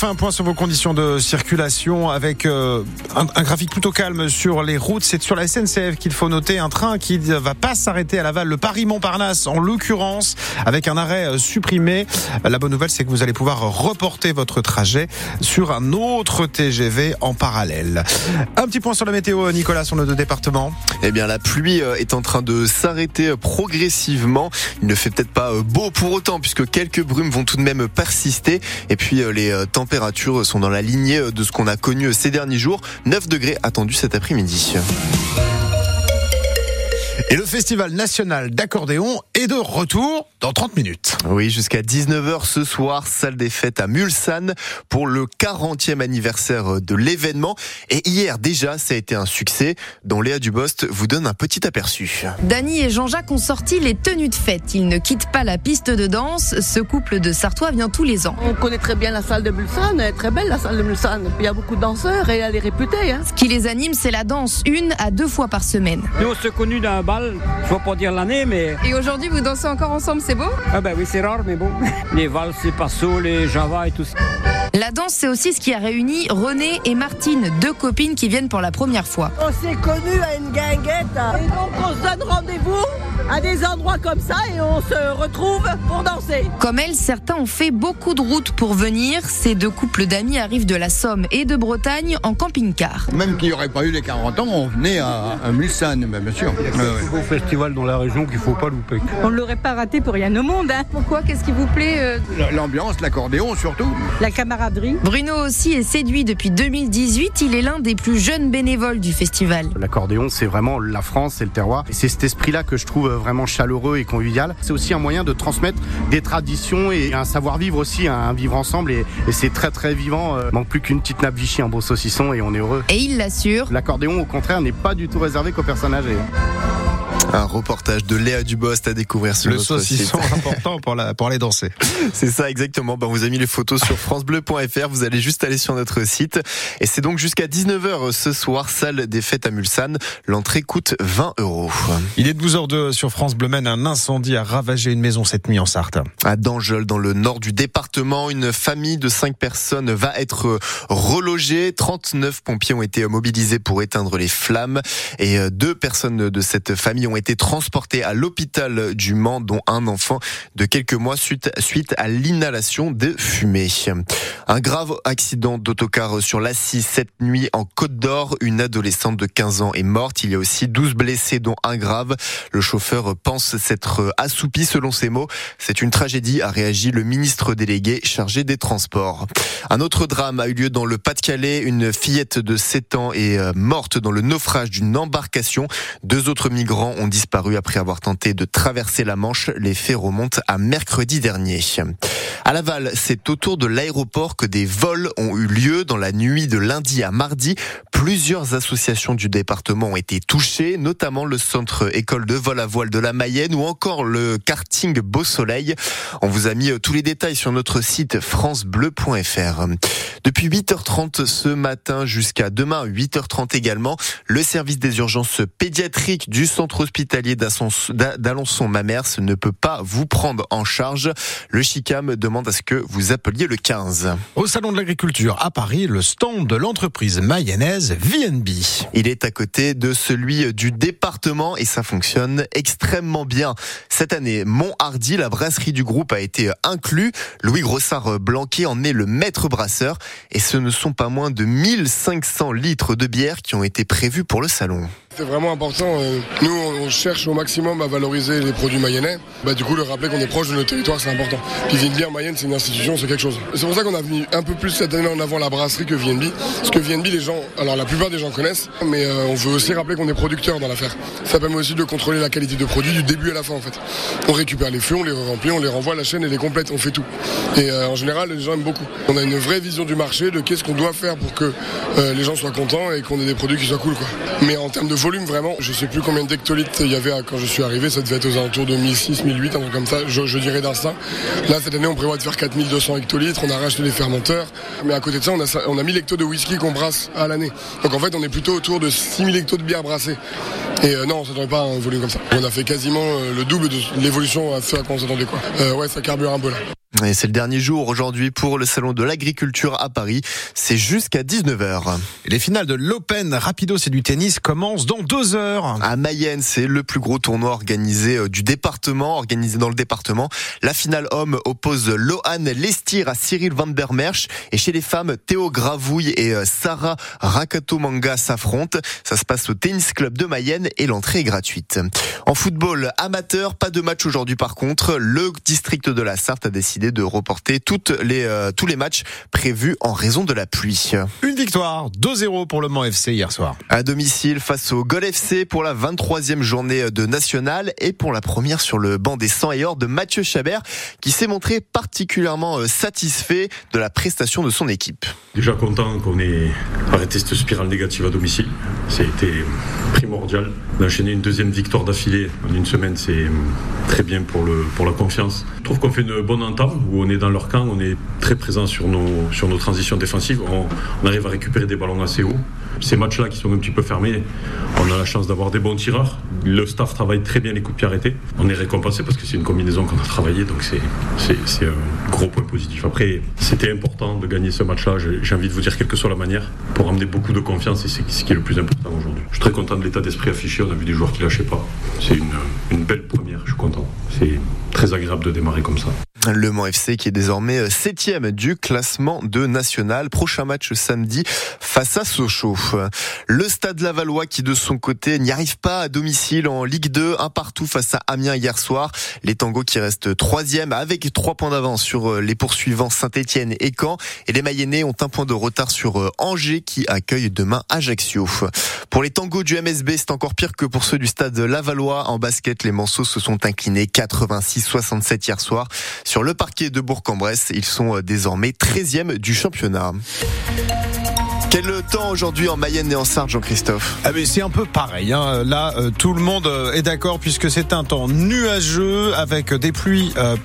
fait un point sur vos conditions de circulation avec euh, un, graphique plutôt calme sur les routes. C'est sur la SNCF qu'il faut noter un train qui ne va pas s'arrêter à Laval, le Paris-Montparnasse en l'occurrence, avec un arrêt euh, supprimé. La bonne nouvelle, c'est que vous allez pouvoir reporter votre trajet sur un autre TGV en parallèle. Un petit point sur la météo, Nicolas, sur nos deux départements. Eh bien, la pluie euh, est en train de s'arrêter progressivement. Il ne fait peut-être pas beau pour autant, puisque quelques brumes vont tout de même persister. Et puis, les températures sont dans la lignée de ce qu'on a connu ces derniers jours. 9 degrés attendus cet après-midi. Et le Festival national d'accordéon est de retour dans 30 minutes. Oui, jusqu'à 19h ce soir, salle des fêtes à Mulsanne pour le 40e anniversaire de l'événement. Et hier déjà, ça a été un succès dont Léa Dubost vous donne un petit aperçu. Dany et Jean-Jacques ont sorti les tenues de fête. Ils ne quittent pas la piste de danse. Ce couple de Sartois vient tous les ans. On connaît très bien la salle de Mulsanne. Elle est très belle la salle de Mulsanne. Il y a beaucoup de danseurs et elle est réputée. Hein. Ce qui les anime, c'est la danse, une à deux fois par semaine. Nous, on connus d'un bal je vais pas dire l'année, mais. Et aujourd'hui, vous dansez encore ensemble, c'est beau? Ah, ben oui, c'est rare, mais bon. Les valses, les passos, les java et tout ça. La danse, c'est aussi ce qui a réuni René et Martine, deux copines qui viennent pour la première fois. On s'est connus à une guinguette et donc on se donne rendez-vous à des endroits comme ça et on se retrouve pour danser. Comme elles, certains ont fait beaucoup de routes pour venir. Ces deux couples d'amis arrivent de la Somme et de Bretagne en camping-car. Même qu'il n'y aurait pas eu les 40 ans, on venait à, à Mulsanne, bien sûr. C'est un beau festival dans la région qu'il ne faut pas louper. On ne l'aurait pas raté pour rien au monde. Hein. Pourquoi? Qu'est-ce qui vous plaît euh... L'ambiance, l'accordéon surtout. La camaraderie. Bruno aussi est séduit depuis 2018. Il est l'un des plus jeunes bénévoles du festival. L'accordéon, c'est vraiment la France, c'est le terroir. C'est cet esprit-là que je trouve vraiment chaleureux et convivial. C'est aussi un moyen de transmettre des traditions et un savoir-vivre aussi, un vivre ensemble. Et, et c'est très très vivant. Il manque plus qu'une petite nappe Vichy, un beau saucisson et on est heureux. Et il l'assure. L'accordéon, au contraire, n'est pas du tout réservé qu'aux personnes âgées. Un reportage de Léa Dubost à découvrir sur le notre saucisson site. important pour, la, pour aller danser. C'est ça exactement. Ben, on vous a mis les photos sur francebleu.fr. Vous allez juste aller sur notre site. Et c'est donc jusqu'à 19h ce soir, salle des fêtes à Mulsanne. L'entrée coûte 20 euros. Il est 12h02 sur France Bleu Maine. Un incendie a ravagé une maison cette nuit en Sarthe. À Dangeul, dans le nord du département, une famille de 5 personnes va être relogée. 39 pompiers ont été mobilisés pour éteindre les flammes. Et deux personnes de cette famille ont été transportés à l'hôpital du Mans, dont un enfant de quelques mois suite, suite à l'inhalation de fumée. Un grave accident d'autocar sur l'Assis cette nuit en Côte d'Or. Une adolescente de 15 ans est morte. Il y a aussi 12 blessés, dont un grave. Le chauffeur pense s'être assoupi selon ses mots. C'est une tragédie, a réagi le ministre délégué chargé des transports. Un autre drame a eu lieu dans le Pas-de-Calais. Une fillette de 7 ans est morte dans le naufrage d'une embarcation. Deux autres migrants ont disparu après avoir tenté de traverser la Manche. Les faits remontent à mercredi dernier. À Laval, c'est autour de l'aéroport que des vols ont eu lieu dans la nuit de lundi à mardi. Plusieurs associations du département ont été touchées, notamment le centre école de vol à voile de la Mayenne ou encore le karting Beau Soleil. On vous a mis tous les détails sur notre site francebleu.fr. Depuis 8h30 ce matin jusqu'à demain 8h30 également, le service des urgences pédiatriques du centre hospitalier d'Alençon-Mamers ne peut pas vous prendre en charge. Le CHICAM demande à ce que vous appeliez le 15. Au Salon de l'Agriculture à Paris, le stand de l'entreprise mayonnaise VNB. Il est à côté de celui du département et ça fonctionne extrêmement bien. Cette année, Monthardy, la brasserie du groupe, a été inclus. Louis Grossard-Blanquet en est le maître brasseur et ce ne sont pas moins de 1500 litres de bière qui ont été prévus pour le salon. C'est vraiment important. Nous, on cherche au maximum à valoriser les produits mayennais. Bah, du coup, le rappeler qu'on est proche de nos territoires, c'est important. Puis VNB en Mayenne, c'est une institution, c'est quelque chose. C'est pour ça qu'on a mis un peu plus cette année en avant la brasserie que VNB. Parce que VNB, les gens, alors la plupart des gens connaissent, mais euh, on veut aussi rappeler qu'on est producteur dans l'affaire. Ça permet aussi de contrôler la qualité de produit du début à la fin, en fait. On récupère les fûts, on les remplit, on les renvoie, la chaîne elle est complète, on fait tout. Et euh, en général, les gens aiment beaucoup. On a une vraie vision du marché, de qu'est-ce qu'on doit faire pour que euh, les gens soient contents et qu'on ait des produits qui soient cool, quoi. Mais en termes de volume, vraiment, je sais plus combien d'hectolitres il y avait quand je suis arrivé, ça devait être aux alentours de 1006, 1008, un truc comme ça, je, je dirais d'instinct. Là, cette année, on prévoit de faire 4200 hectolitres, on a racheté les fermenteurs, mais à côté de ça, on a, on a 1000 hectos de whisky qu'on brasse à l'année. Donc en fait, on est plutôt autour de 6000 hectos de bière brassée. Et euh, non, on s'attendait pas à un volume comme ça. On a fait quasiment euh, le double de l'évolution à ce à quoi on s'attendait, quoi. Euh, ouais, ça carbure un peu là. Et c'est le dernier jour aujourd'hui pour le salon de l'agriculture à Paris. C'est jusqu'à 19h. les finales de l'Open Rapido, c'est du tennis, commencent dans deux heures. À Mayenne, c'est le plus gros tournoi organisé euh, du département, organisé dans le département. La finale homme oppose Lohan Lestir à Cyril Van der Merch. Et chez les femmes, Théo Gravouille et euh, Sarah Rakatomanga s'affrontent. Ça se passe au tennis club de Mayenne et l'entrée est gratuite. En football amateur, pas de match aujourd'hui par contre. Le district de la Sarthe a décidé de reporter toutes les, euh, tous les matchs prévus en raison de la pluie. Une victoire, 2-0 pour le Mans FC hier soir. À domicile face au Gol FC pour la 23e journée de nationale et pour la première sur le banc des 100 et or de Mathieu Chabert qui s'est montré particulièrement euh, satisfait de la prestation de son équipe. Déjà content qu'on ait arrêté cette spirale négative à domicile. Ça a été primordial. D'enchaîner une deuxième victoire d'affilée en une semaine, c'est très bien pour, le, pour la confiance. Je trouve qu'on fait une bonne où on est dans leur camp, on est très présent sur nos, transitions défensives. On, arrive à récupérer des ballons assez hauts. Ces matchs-là qui sont un petit peu fermés, on a la chance d'avoir des bons tireurs. Le staff travaille très bien les coups de pied arrêtés. On est récompensé parce que c'est une combinaison qu'on a travaillé, donc c'est un gros point positif. Après, c'était important de gagner ce match-là. J'ai envie de vous dire, quelle que soit la manière, pour amener beaucoup de confiance et c'est ce qui est le plus important aujourd'hui. Je suis très content de l'état d'esprit affiché. On a vu des joueurs qui lâchaient pas. C'est une, une belle première. Je suis content. C'est très agréable de démarrer comme ça. Le Mans FC qui est désormais septième du classement de national. Prochain match samedi face à Sochaux. Le Stade Lavallois qui de son côté n'y arrive pas à domicile en Ligue 2, un partout face à Amiens hier soir. Les Tangos qui restent troisième avec trois points d'avance sur les poursuivants Saint-Etienne et Caen. Et les Mayennais ont un point de retard sur Angers qui accueille demain Ajaccio. Pour les Tangos du MSB, c'est encore pire que pour ceux du Stade Lavallois. En basket, les Manceaux se sont inclinés 86-67 hier soir. Sur le parquet de Bourg-en-Bresse, ils sont désormais 13e du championnat. Quel temps aujourd'hui en Mayenne et en Sarthe, Jean-Christophe? Ah mais C'est un peu pareil. Hein. Là, euh, tout le monde est d'accord puisque c'est un temps nuageux avec des pluies euh,